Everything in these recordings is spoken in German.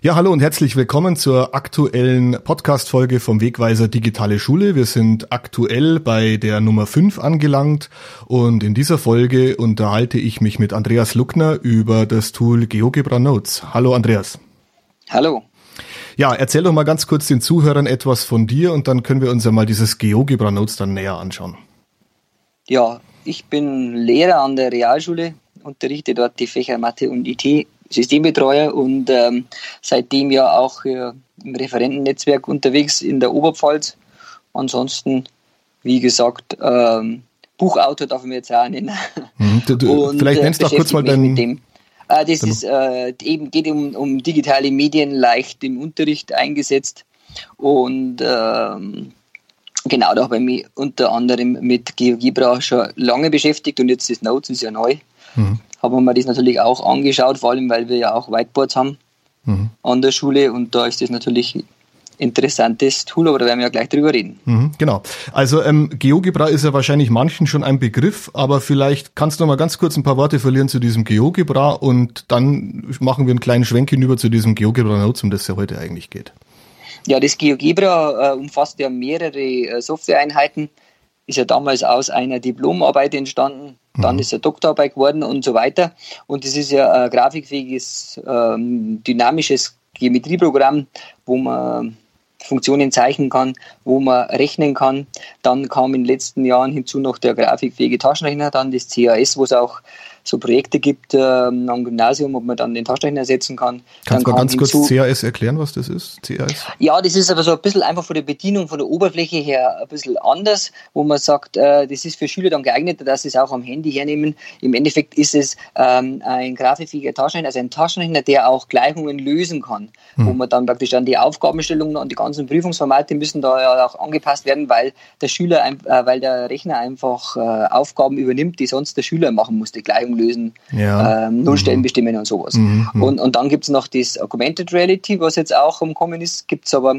Ja, hallo und herzlich willkommen zur aktuellen Podcast-Folge vom Wegweiser Digitale Schule. Wir sind aktuell bei der Nummer 5 angelangt und in dieser Folge unterhalte ich mich mit Andreas Luckner über das Tool GeoGebra Notes. Hallo Andreas. Hallo. Ja, erzähl doch mal ganz kurz den Zuhörern etwas von dir und dann können wir uns ja mal dieses GeoGebra Notes dann näher anschauen. Ja, ich bin Lehrer an der Realschule, unterrichte dort die Fächer Mathe und IT Systembetreuer und ähm, seitdem ja auch äh, im Referentennetzwerk unterwegs in der Oberpfalz. Ansonsten, wie gesagt, ähm, Buchautor darf ich mir jetzt auch nennen. Mhm, du, du, und, vielleicht nennst du äh, doch kurz mal deinen. Äh, das ist äh, eben geht um, um digitale Medien leicht im Unterricht eingesetzt und ähm, genau da habe ich mich unter anderem mit GeoGebra schon lange beschäftigt und jetzt das Notes ist ja neu. Mhm haben wir das natürlich auch angeschaut, vor allem weil wir ja auch Whiteboards haben mhm. an der Schule und da ist das natürlich interessantes Tool, aber da werden wir ja gleich drüber reden. Mhm, genau. Also ähm, GeoGebra ist ja wahrscheinlich manchen schon ein Begriff, aber vielleicht kannst du noch mal ganz kurz ein paar Worte verlieren zu diesem GeoGebra und dann machen wir einen kleinen Schwenk hinüber zu diesem GeoGebra Notes, um das ja heute eigentlich geht. Ja, das GeoGebra äh, umfasst ja mehrere äh, Softwareeinheiten, ist ja damals aus einer Diplomarbeit entstanden, dann mhm. ist er Doktorarbeit geworden und so weiter. Und das ist ja ein grafikfähiges, ähm, dynamisches Geometrieprogramm, wo man Funktionen zeichnen kann, wo man rechnen kann. Dann kam in den letzten Jahren hinzu noch der grafikfähige Taschenrechner, dann das CAS, wo es auch so Projekte gibt ähm, am Gymnasium, ob man dann den Taschenrechner setzen kann. Kannst du mal ganz kurz CAS erklären, was das ist? CAS? Ja, das ist aber so ein bisschen einfach von der Bedienung, von der Oberfläche her ein bisschen anders, wo man sagt, äh, das ist für Schüler dann geeignet, dass sie es auch am Handy hernehmen. Im Endeffekt ist es ähm, ein grafikfähiger Taschenrechner, also ein Taschenrechner, der auch Gleichungen lösen kann, hm. wo man dann praktisch dann die Aufgabenstellungen und die ganzen Prüfungsformate müssen da ja auch angepasst werden, weil der Schüler, äh, weil der Rechner einfach äh, Aufgaben übernimmt, die sonst der Schüler machen muss, die Gleichung lösen, ja. ähm, Nullstellen mhm. bestimmen und sowas. Mhm. Und, und dann gibt es noch das Augmented Reality, was jetzt auch umkommen ist, gibt es aber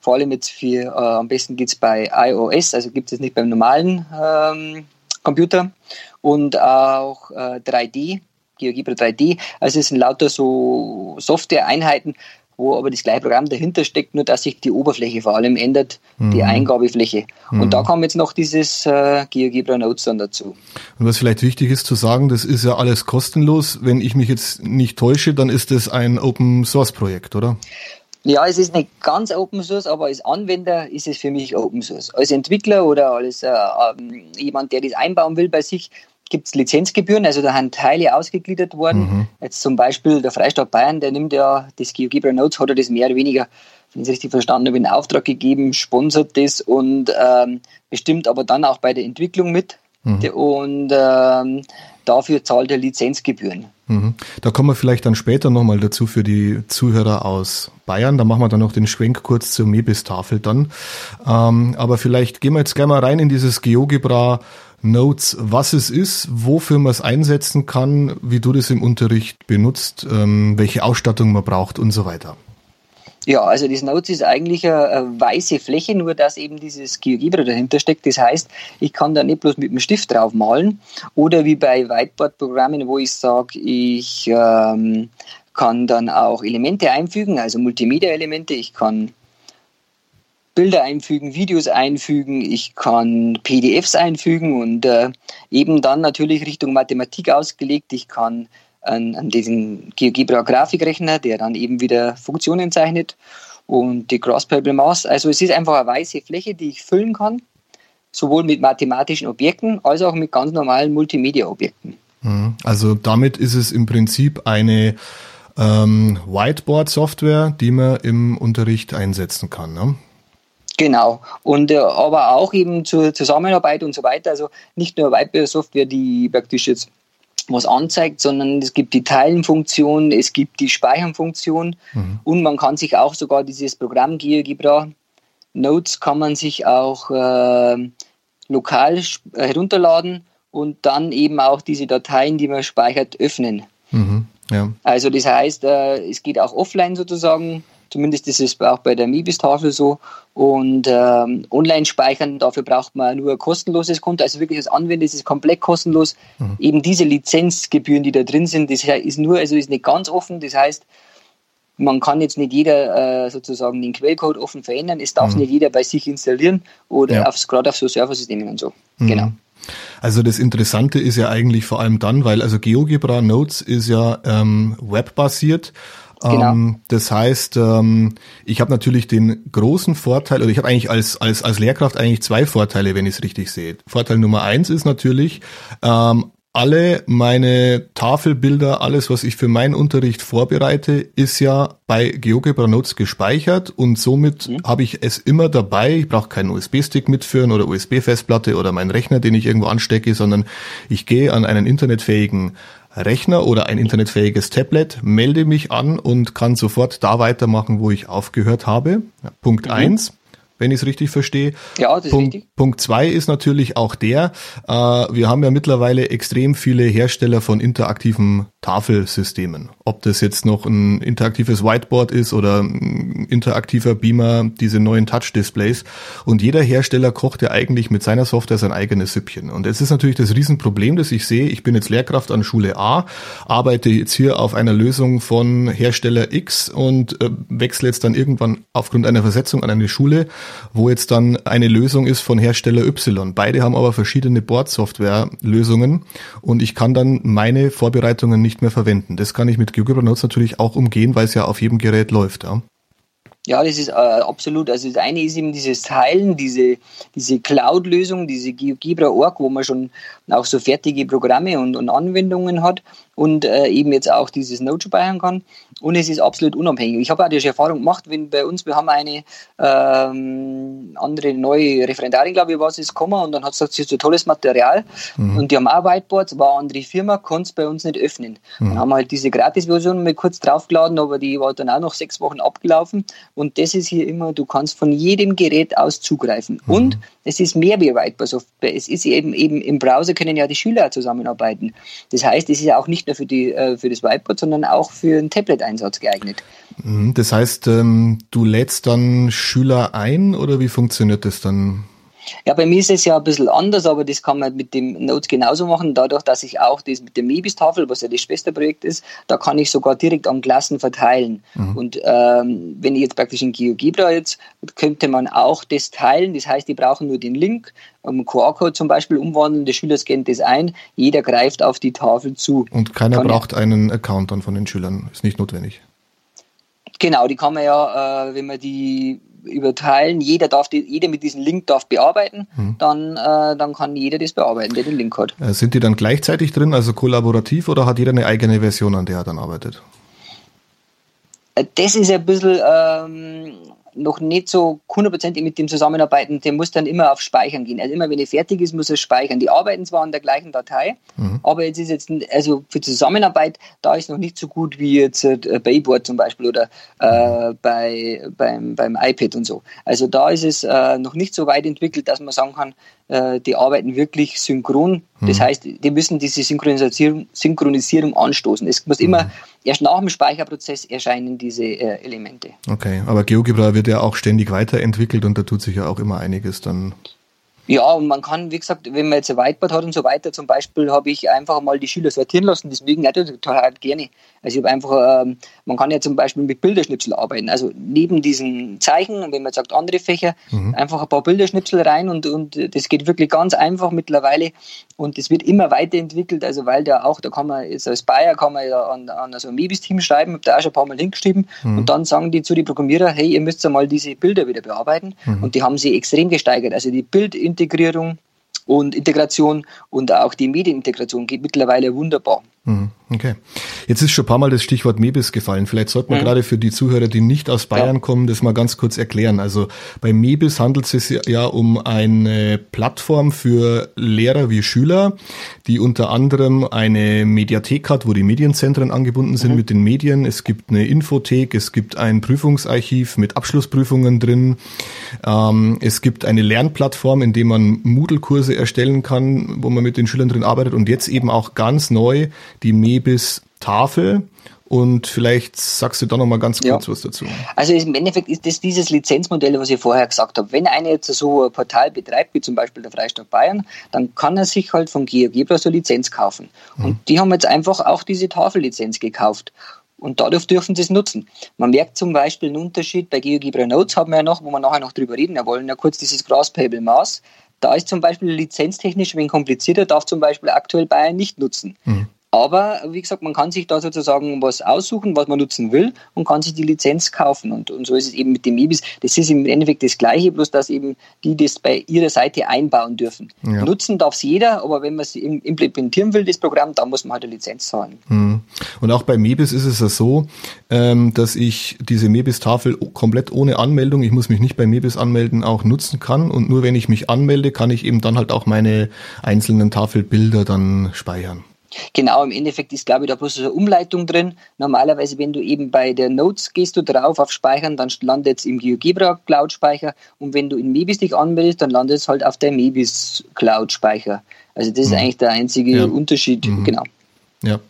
vor allem jetzt für, äh, am besten geht es bei iOS, also gibt es nicht beim normalen ähm, Computer und auch äh, 3D, GeoGebra 3D. Also es sind lauter so Software-Einheiten, wo aber das gleiche Programm dahinter steckt, nur dass sich die Oberfläche vor allem ändert, mhm. die Eingabefläche. Mhm. Und da kam jetzt noch dieses äh, GeoGebra Notes dann dazu. Und was vielleicht wichtig ist zu sagen, das ist ja alles kostenlos. Wenn ich mich jetzt nicht täusche, dann ist das ein Open Source Projekt, oder? Ja, es ist nicht ganz Open Source, aber als Anwender ist es für mich Open Source. Als Entwickler oder als äh, ähm, jemand, der das einbauen will bei sich, gibt es Lizenzgebühren, also da sind Teile ausgegliedert worden. Mhm. Jetzt zum Beispiel der Freistaat Bayern, der nimmt ja das GeoGebra Notes, hat er das mehr oder weniger, wenn ich es richtig verstanden habe, in Auftrag gegeben, sponsert das und ähm, bestimmt aber dann auch bei der Entwicklung mit. Mhm. Und ähm, dafür zahlt er Lizenzgebühren. Mhm. Da kommen wir vielleicht dann später nochmal dazu für die Zuhörer aus Bayern. Da machen wir dann noch den Schwenk kurz zur Mebis-Tafel dann. Ähm, aber vielleicht gehen wir jetzt gleich mal rein in dieses GeoGebra Notes, was es ist, wofür man es einsetzen kann, wie du das im Unterricht benutzt, ähm, welche Ausstattung man braucht und so weiter. Ja, also das Notes ist eigentlich eine, weiße Fläche, nur dass eben dieses GeoGebra dahinter steckt. Das heißt, ich kann da nicht bloß mit dem Stift drauf malen oder wie bei Whiteboard-Programmen, wo ich sage, ich ähm, kann dann auch Elemente einfügen, also Multimedia-Elemente. Ich kann Bilder einfügen, Videos einfügen, ich kann PDFs einfügen und äh, eben dann natürlich Richtung Mathematik ausgelegt. Ich kann an, an diesen GeoGebra-Grafikrechner, der dann eben wieder Funktionen zeichnet und die Cross-Purple Maus. Also es ist einfach eine weiße Fläche, die ich füllen kann, sowohl mit mathematischen Objekten als auch mit ganz normalen Multimedia-Objekten. Mhm. Also damit ist es im Prinzip eine ähm, Whiteboard-Software, die man im Unterricht einsetzen kann. Ne? Genau. Und äh, aber auch eben zur Zusammenarbeit und so weiter. Also nicht nur Whiteboard-Software, die praktisch jetzt was anzeigt, sondern es gibt die Teilenfunktion, es gibt die Speichernfunktion mhm. und man kann sich auch sogar dieses Programm GeoGebra Notes kann man sich auch äh, lokal herunterladen und dann eben auch diese Dateien, die man speichert, öffnen. Mhm. Ja. Also das heißt, äh, es geht auch offline sozusagen Zumindest ist es auch bei der Mibis-Tafel so. Und ähm, online speichern, dafür braucht man nur ein kostenloses Konto. Also wirklich als Anwender ist es komplett kostenlos. Mhm. Eben diese Lizenzgebühren, die da drin sind, das ist nur, also ist nicht ganz offen. Das heißt, man kann jetzt nicht jeder äh, sozusagen den Quellcode offen verändern. Es darf mhm. nicht jeder bei sich installieren oder ja. aufs, gerade auf so Serversystemen und so. Mhm. Genau. Also das Interessante ist ja eigentlich vor allem dann, weil also GeoGebra Notes ist ja ähm, webbasiert. Genau. Ähm, das heißt, ähm, ich habe natürlich den großen Vorteil, oder ich habe eigentlich als, als, als Lehrkraft eigentlich zwei Vorteile, wenn ich es richtig sehe. Vorteil Nummer eins ist natürlich, ähm, alle meine Tafelbilder, alles, was ich für meinen Unterricht vorbereite, ist ja bei GeoGebra Notes gespeichert und somit mhm. habe ich es immer dabei. Ich brauche keinen USB-Stick mitführen oder USB-Festplatte oder meinen Rechner, den ich irgendwo anstecke, sondern ich gehe an einen internetfähigen Rechner oder ein internetfähiges Tablet, melde mich an und kann sofort da weitermachen, wo ich aufgehört habe. Punkt mhm. eins wenn ich es richtig verstehe. Ja, das Punkt, ist richtig. Punkt zwei ist natürlich auch der, äh, wir haben ja mittlerweile extrem viele Hersteller von interaktiven Tafelsystemen. Ob das jetzt noch ein interaktives Whiteboard ist oder ein interaktiver Beamer, diese neuen Touch-Displays. Und jeder Hersteller kocht ja eigentlich mit seiner Software sein eigenes Süppchen. Und es ist natürlich das Riesenproblem, das ich sehe. Ich bin jetzt Lehrkraft an Schule A, arbeite jetzt hier auf einer Lösung von Hersteller X und äh, wechsle jetzt dann irgendwann aufgrund einer Versetzung an eine Schule, wo jetzt dann eine Lösung ist von Hersteller Y. Beide haben aber verschiedene Board-Software-Lösungen und ich kann dann meine Vorbereitungen nicht mehr verwenden. Das kann ich mit GeoGebra Notes natürlich auch umgehen, weil es ja auf jedem Gerät läuft. Ja. Ja, das ist äh, absolut. Also das eine ist eben dieses Teilen, diese, diese Cloud-Lösung, diese GeoGebra.org, wo man schon auch so fertige Programme und, und Anwendungen hat und äh, eben jetzt auch dieses Node speichern kann. Und es ist absolut unabhängig. Ich habe auch die Erfahrung gemacht, wenn bei uns, wir haben eine ähm, andere neue Referendarin, glaube ich, was ist gekommen und dann hat sie gesagt, sie ist so tolles Material mhm. und die haben auch Whiteboards, war eine andere Firma, konnte es bei uns nicht öffnen. Mhm. Dann haben wir halt diese Gratis-Version mal kurz draufgeladen, aber die war dann auch noch sechs Wochen abgelaufen und das ist hier immer, du kannst von jedem Gerät aus zugreifen. Mhm. Und es ist mehr wie Whiteboard-Software. Es ist eben, eben im Browser können ja die Schüler zusammenarbeiten. Das heißt, es ist ja auch nicht nur für, die, äh, für das Whiteboard, sondern auch für einen Tablet-Einsatz geeignet. Mhm, das heißt, ähm, du lädst dann Schüler ein oder wie funktioniert das dann? Ja, bei mir ist es ja ein bisschen anders, aber das kann man mit dem Notes genauso machen. Dadurch, dass ich auch das mit der Mebis-Tafel, was ja das Schwesterprojekt ist, da kann ich sogar direkt an Klassen verteilen. Mhm. Und ähm, wenn ich jetzt praktisch in GeoGebra jetzt, könnte man auch das teilen. Das heißt, die brauchen nur den Link, um QR-Code zum Beispiel umwandeln, der Schüler scannt das ein, jeder greift auf die Tafel zu. Und keiner kann braucht einen Account dann von den Schülern, ist nicht notwendig. Genau, die kann man ja, äh, wenn man die überteilen, jeder darf die, jeder mit diesem Link darf bearbeiten, mhm. dann, äh, dann kann jeder das bearbeiten, der den Link hat. Äh, sind die dann gleichzeitig drin, also kollaborativ, oder hat jeder eine eigene Version, an der er dann arbeitet? Äh, das ist ein bisschen ähm, noch nicht so hundertprozentig mit dem zusammenarbeiten, der muss dann immer auf Speichern gehen. Also immer wenn er fertig ist, muss er speichern. Die arbeiten zwar an der gleichen Datei, mhm. aber jetzt ist jetzt, also für Zusammenarbeit, da ist noch nicht so gut wie jetzt äh, Bayboard zum Beispiel oder äh, bei, beim, beim iPad und so. Also da ist es äh, noch nicht so weit entwickelt, dass man sagen kann, die arbeiten wirklich synchron. Das mhm. heißt, die müssen diese Synchronisierung, Synchronisierung anstoßen. Es muss immer mhm. erst nach dem Speicherprozess erscheinen diese äh, Elemente. Okay, aber GeoGebra wird ja auch ständig weiterentwickelt und da tut sich ja auch immer einiges dann. Ja, und man kann, wie gesagt, wenn man jetzt ein Whiteboard hat und so weiter, zum Beispiel habe ich einfach mal die Schüler sortieren lassen, das mögen natürlich total gerne. Also ich habe einfach, ähm, man kann ja zum Beispiel mit Bilderschnipsel arbeiten. Also neben diesen Zeichen, wenn man sagt andere Fächer, mhm. einfach ein paar Bilderschnipsel rein und, und das geht wirklich ganz einfach mittlerweile und das wird immer weiterentwickelt, also weil da auch, da kann man jetzt als Bayer kann man ja an, an so ein Mebis-Team schreiben, habe da auch schon ein paar Mal hingeschrieben mhm. und dann sagen die zu den Programmierer, hey, ihr müsst ja mal diese Bilder wieder bearbeiten mhm. und die haben sie extrem gesteigert. Also die Bildintegrierung und Integration und auch die Medienintegration geht mittlerweile wunderbar. Mhm. Okay. Jetzt ist schon ein paar Mal das Stichwort Mebis gefallen. Vielleicht sollte man mhm. gerade für die Zuhörer, die nicht aus Bayern ja. kommen, das mal ganz kurz erklären. Also bei Mebis handelt es sich ja um eine Plattform für Lehrer wie Schüler, die unter anderem eine Mediathek hat, wo die Medienzentren angebunden sind mhm. mit den Medien. Es gibt eine Infothek, es gibt ein Prüfungsarchiv mit Abschlussprüfungen drin. Ähm, es gibt eine Lernplattform, in der man Moodle-Kurse erstellen kann, wo man mit den Schülern drin arbeitet. Und jetzt eben auch ganz neu die Mebis Tafel. Und vielleicht sagst du da noch mal ganz kurz ja. was dazu. Also im Endeffekt ist das dieses Lizenzmodell, was ich vorher gesagt habe. Wenn einer jetzt so ein Portal betreibt, wie zum Beispiel der Freistaat Bayern, dann kann er sich halt von GeoGebra so Lizenz kaufen. Und mhm. die haben jetzt einfach auch diese Tafellizenz gekauft. Und dadurch dürfen sie es nutzen. Man merkt zum Beispiel einen Unterschied bei GeoGebra Notes haben wir ja noch, wo wir nachher noch drüber reden. Wir wollen ja kurz dieses Grasshopper Maß. Da ist zum Beispiel lizenztechnisch ein wenig komplizierter, darf zum Beispiel aktuell Bayern nicht nutzen. Mhm. Aber wie gesagt, man kann sich da sozusagen was aussuchen, was man nutzen will und kann sich die Lizenz kaufen. Und, und so ist es eben mit dem EBIS. Das ist im Endeffekt das Gleiche, bloß dass eben die das bei ihrer Seite einbauen dürfen. Ja. Nutzen darf es jeder, aber wenn man es implementieren will, das Programm, dann muss man halt eine Lizenz zahlen. Mhm. Und auch bei Mebis ist es ja so, ähm, dass ich diese Mebis-Tafel komplett ohne Anmeldung, ich muss mich nicht bei Mebis anmelden, auch nutzen kann. Und nur wenn ich mich anmelde, kann ich eben dann halt auch meine einzelnen Tafelbilder dann speichern. Genau, im Endeffekt ist, glaube ich, da bloß so eine Umleitung drin. Normalerweise, wenn du eben bei der Notes gehst du drauf auf Speichern, dann landet es im GeoGebra Cloud Speicher und wenn du in Mebis dich anmeldest, dann landet es halt auf der Mebis Cloud Speicher. Also das ist mhm. eigentlich der einzige ja. Unterschied, mhm. genau. Ja.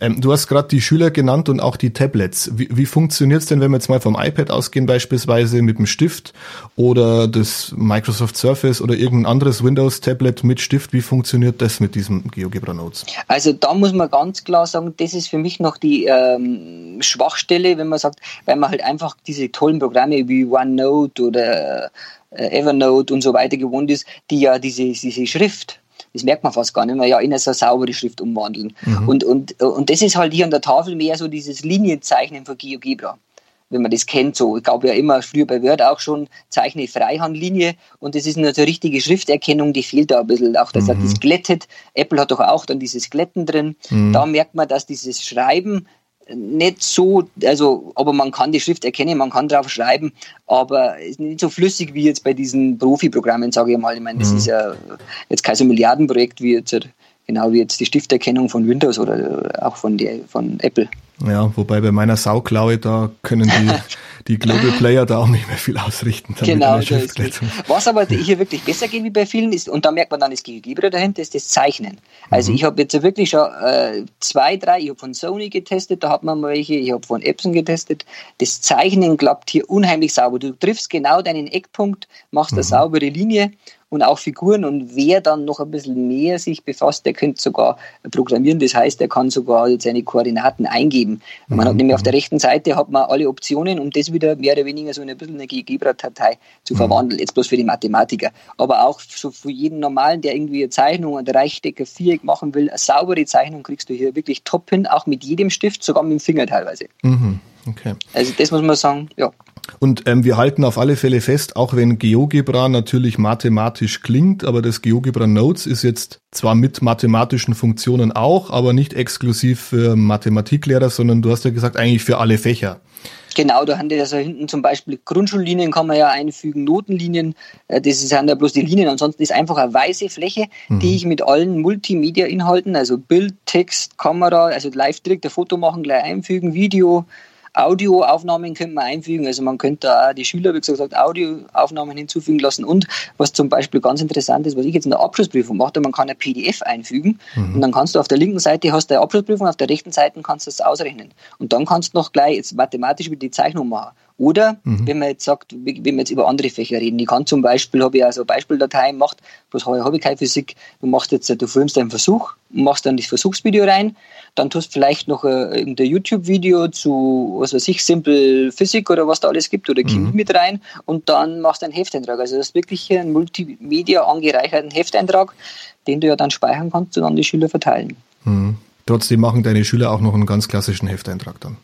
Ähm, du hast gerade die Schüler genannt und auch die Tablets. Wie, wie funktioniert es denn, wenn wir jetzt mal vom iPad ausgehen, beispielsweise mit dem Stift oder das Microsoft Surface oder irgendein anderes Windows-Tablet mit Stift? Wie funktioniert das mit diesem GeoGebra Notes? Also da muss man ganz klar sagen, das ist für mich noch die ähm, Schwachstelle, wenn man sagt, weil man halt einfach diese tollen Programme wie OneNote oder äh, Evernote und so weiter gewohnt ist, die ja diese, diese Schrift das merkt man fast gar nicht mehr, ja, in eine so saubere Schrift umwandeln. Mhm. Und, und, und das ist halt hier an der Tafel mehr so dieses Linienzeichnen von GeoGebra wenn man das kennt, so, ich glaube ja immer früher bei Word auch schon, zeichne Freihandlinie und das ist eine so richtige Schrifterkennung, die fehlt da ein bisschen. Auch das mhm. hat das glättet. Apple hat doch auch dann dieses Glätten drin. Mhm. Da merkt man, dass dieses Schreiben nicht so, also, aber man kann die Schrift erkennen, man kann drauf schreiben, aber ist nicht so flüssig wie jetzt bei diesen Profi-Programmen, sage ich mal. Ich meine, das mhm. ist ja jetzt kein so Milliardenprojekt wie jetzt, genau wie jetzt die Stifterkennung von Windows oder auch von, der, von Apple. Ja, wobei bei meiner Sauklaue, da können die, die Global Player da auch nicht mehr viel ausrichten. Genau, was aber hier wirklich besser geht wie bei vielen ist, und da merkt man dann das Gegenüber dahinter, ist das Zeichnen. Also mhm. ich habe jetzt wirklich schon äh, zwei, drei, ich habe von Sony getestet, da hat man mal welche, ich habe von Epson getestet. Das Zeichnen klappt hier unheimlich sauber. Du triffst genau deinen Eckpunkt, machst mhm. eine saubere Linie und auch Figuren. Und wer dann noch ein bisschen mehr sich befasst, der könnte sogar programmieren. Das heißt, er kann sogar seine Koordinaten eingeben. Man mhm. hat nämlich auf der rechten Seite hat man alle Optionen, um das wieder mehr oder weniger so ein bisschen eine GeoGebra-Datei zu mhm. verwandeln. Jetzt bloß für die Mathematiker. Aber auch so für jeden Normalen, der irgendwie eine Zeichnung, ein Reichdecker, Viereck machen will, eine saubere Zeichnung kriegst du hier wirklich top hin, auch mit jedem Stift, sogar mit dem Finger teilweise. Mhm. Okay. Also das muss man sagen, ja. Und ähm, wir halten auf alle Fälle fest, auch wenn GeoGebra natürlich mathematisch klingt, aber das GeoGebra Notes ist jetzt zwar mit mathematischen Funktionen auch, aber nicht exklusiv für Mathematiklehrer, sondern du hast ja gesagt, eigentlich für alle Fächer. Genau, da haben die also hinten zum Beispiel Grundschullinien kann man ja einfügen, Notenlinien, äh, das sind ja bloß die Linien, ansonsten ist einfach eine weiße Fläche, mhm. die ich mit allen Multimedia-Inhalten, also Bild, Text, Kamera, also live direkt ein Foto machen, gleich einfügen, Video, Audioaufnahmen könnte man einfügen. Also man könnte da die Schüler, wie gesagt, Audioaufnahmen hinzufügen lassen. Und was zum Beispiel ganz interessant ist, was ich jetzt in der Abschlussprüfung mache, man kann ein PDF einfügen mhm. und dann kannst du auf der linken Seite hast du eine Abschlussprüfung, auf der rechten Seite kannst du das ausrechnen. Und dann kannst du noch gleich jetzt mathematisch über die Zeichnung machen. Oder mhm. wenn man jetzt sagt, wenn wir jetzt über andere Fächer reden, ich kann zum Beispiel, habe ich also Beispieldateien gemacht, bloß habe ich keine Physik, du machst jetzt, du filmst einen Versuch, machst dann das Versuchsvideo rein, dann tust du vielleicht noch äh, irgendein YouTube-Video zu, was weiß ich, Simple Physik oder was da alles gibt oder Chemie mhm. mit rein und dann machst du einen Hefteintrag. Also das ist wirklich ein Multimedia angereicherten Hefteintrag, den du ja dann speichern kannst und an die Schüler verteilen. Mhm. Trotzdem machen deine Schüler auch noch einen ganz klassischen Hefteintrag dann.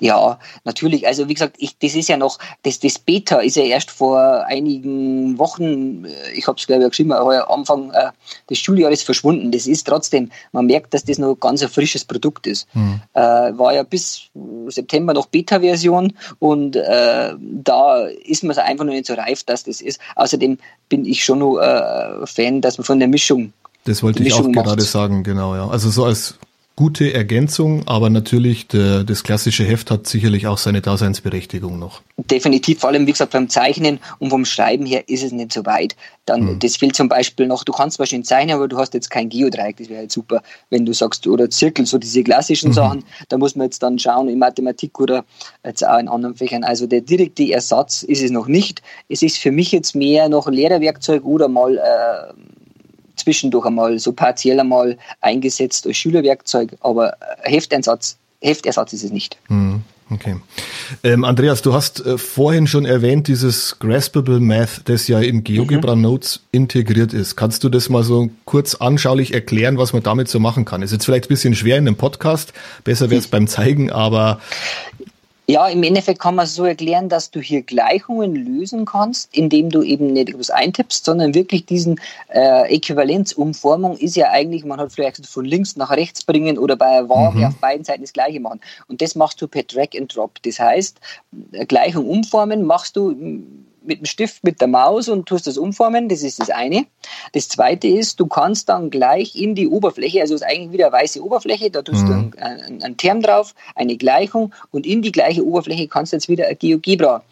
Ja, natürlich. Also wie gesagt, ich, das ist ja noch, das, das Beta ist ja erst vor einigen Wochen, äh, ich habe es glaube ich geschrieben, heuer Anfang äh, des Schuljahres verschwunden. Das ist trotzdem, man merkt, dass das noch ganz ein frisches Produkt ist. Mhm. Äh, war ja bis September noch Beta-Version und äh, da ist man einfach noch nicht so reif, dass das ist. Außerdem bin ich schon noch äh, Fan, dass man von der Mischung das wollte ich auch gerade sagen, genau, ja. Also so als gute Ergänzung, aber natürlich der, das klassische Heft hat sicherlich auch seine Daseinsberechtigung noch. Definitiv, vor allem wie gesagt beim Zeichnen und vom Schreiben her ist es nicht so weit. Dann hm. das fehlt zum Beispiel noch. Du kannst zwar schön zeichnen, aber du hast jetzt kein Geodreieck. Das wäre halt super, wenn du sagst oder Zirkel, so diese klassischen mhm. Sachen. Da muss man jetzt dann schauen in Mathematik oder jetzt auch in anderen Fächern. Also der direkte Ersatz ist es noch nicht. Es ist für mich jetzt mehr noch Lehrerwerkzeug oder mal äh, zwischendurch einmal so partiell einmal eingesetzt als Schülerwerkzeug, aber Hefteinsatz Heftersatz ist es nicht. Mhm. Okay. Ähm, Andreas, du hast äh, vorhin schon erwähnt, dieses Graspable Math, das ja in GeoGebra mhm. Notes integriert ist. Kannst du das mal so kurz anschaulich erklären, was man damit so machen kann? Ist jetzt vielleicht ein bisschen schwer in einem Podcast, besser wäre es beim Zeigen, aber ja, im Endeffekt kann man es so erklären, dass du hier Gleichungen lösen kannst, indem du eben nicht etwas eintippst, sondern wirklich diesen äh, Äquivalenzumformung ist ja eigentlich, man hat vielleicht von links nach rechts bringen oder bei einer Waage mhm. auf beiden Seiten das gleiche machen. Und das machst du per Drag and Drop. Das heißt, Gleichung umformen machst du mit dem Stift, mit der Maus und tust das umformen. Das ist das eine. Das zweite ist, du kannst dann gleich in die Oberfläche, also es ist eigentlich wieder eine weiße Oberfläche, da tust mhm. du einen, einen, Term drauf, eine Gleichung und in die gleiche Oberfläche kannst du jetzt wieder eine GeoGebra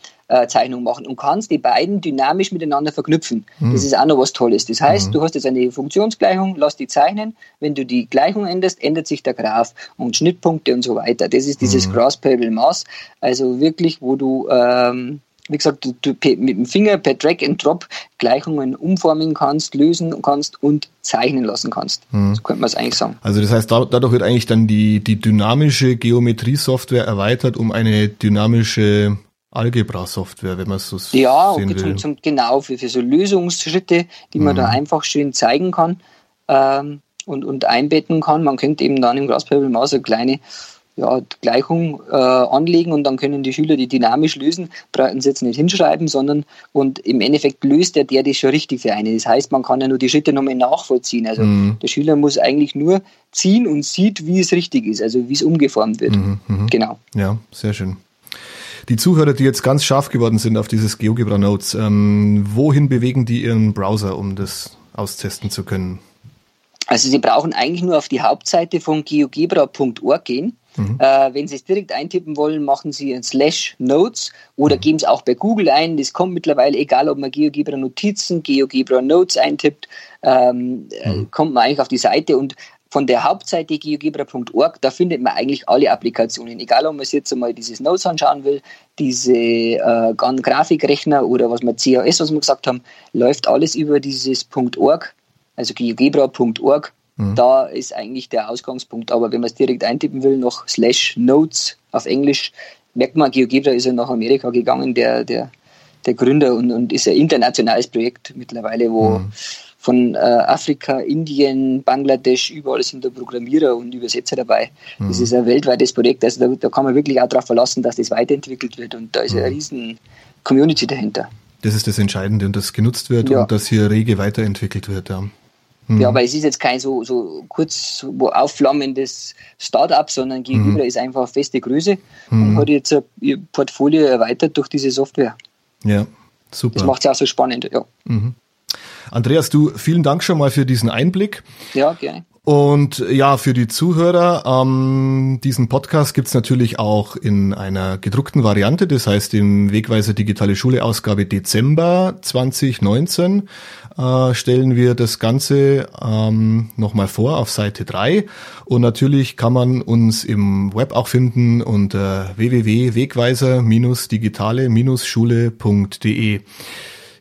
Zeichnung machen und kannst die beiden dynamisch miteinander verknüpfen. Mhm. Das ist auch noch was Tolles. Das heißt, mhm. du hast jetzt eine Funktionsgleichung, lass die zeichnen. Wenn du die Gleichung änderst, ändert sich der Graph und Schnittpunkte und so weiter. Das ist dieses mhm. Graspable Maß. Also wirklich, wo du ähm, wie gesagt, du, du mit dem Finger per Drag and Drop Gleichungen umformen kannst, lösen kannst und zeichnen lassen kannst. Mhm. So könnte man es eigentlich sagen. Also das heißt, dadurch wird eigentlich dann die, die dynamische Geometrie-Software erweitert um eine dynamische Algebra-Software, wenn man es so ja, sehen okay, will. Zum, zum, genau, für, für so Lösungsschritte, die man mhm. da einfach schön zeigen kann ähm, und, und einbetten kann. Man könnte eben dann im Graspaper Maus eine kleine ja, Gleichung äh, anlegen und dann können die Schüler die dynamisch lösen, brauchen sie jetzt nicht hinschreiben, sondern und im Endeffekt löst der, der das schon richtig für einen. Das heißt, man kann ja nur die Schritte nochmal nachvollziehen. Also mhm. der Schüler muss eigentlich nur ziehen und sieht, wie es richtig ist, also wie es umgeformt wird. Mhm, mh. Genau. Ja, sehr schön. Die Zuhörer, die jetzt ganz scharf geworden sind auf dieses GeoGebra Notes, ähm, wohin bewegen die ihren Browser, um das austesten zu können? Also Sie brauchen eigentlich nur auf die Hauptseite von geogebra.org gehen Mhm. Äh, wenn Sie es direkt eintippen wollen, machen Sie ein Slash Notes oder mhm. geben es auch bei Google ein. Das kommt mittlerweile, egal ob man GeoGebra Notizen, GeoGebra Notes eintippt, ähm, äh, mhm. kommt man eigentlich auf die Seite und von der Hauptseite geogebra.org, da findet man eigentlich alle Applikationen. Egal, ob man sich jetzt einmal dieses Notes anschauen will, diese äh, Grafikrechner oder was wir CAS, was wir gesagt haben, läuft alles über dieses .org, also geogebra.org Mhm. Da ist eigentlich der Ausgangspunkt. Aber wenn man es direkt eintippen will, noch slash notes auf Englisch, merkt man, GeoGebra ist ja nach Amerika gegangen, der, der, der Gründer und, und ist ein internationales Projekt mittlerweile, wo mhm. von äh, Afrika, Indien, Bangladesch, überall sind da Programmierer und Übersetzer dabei. Mhm. Das ist ein weltweites Projekt, also da, da, kann man wirklich auch darauf verlassen, dass das weiterentwickelt wird und da ist eine mhm. riesen Community dahinter. Das ist das Entscheidende und das genutzt wird ja. und dass hier rege weiterentwickelt wird. Ja. Mhm. Ja, aber es ist jetzt kein so, so kurz wo aufflammendes Start-up, sondern gegenüber mhm. ist einfach feste Größe mhm. und hat jetzt ihr Portfolio erweitert durch diese Software. Ja, super. Das macht es auch so spannend, ja. Mhm. Andreas, du, vielen Dank schon mal für diesen Einblick. Ja, gerne. Und ja, für die Zuhörer, ähm, diesen Podcast gibt's natürlich auch in einer gedruckten Variante, das heißt im Wegweiser Digitale Schule Ausgabe Dezember 2019 äh, stellen wir das Ganze ähm, nochmal vor auf Seite 3. Und natürlich kann man uns im Web auch finden unter www.wegweiser-digitale-schule.de.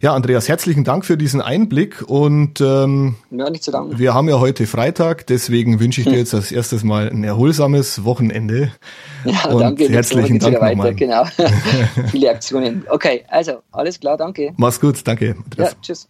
Ja, Andreas, herzlichen Dank für diesen Einblick und ähm, ja, nicht zu danken. wir haben ja heute Freitag, deswegen wünsche ich dir jetzt als erstes mal ein erholsames Wochenende. Ja, und danke. Herzlichen Dank nochmal. Genau. Viele Aktionen. Okay, also alles klar, danke. Mach's gut, danke. Andreas. Ja, tschüss.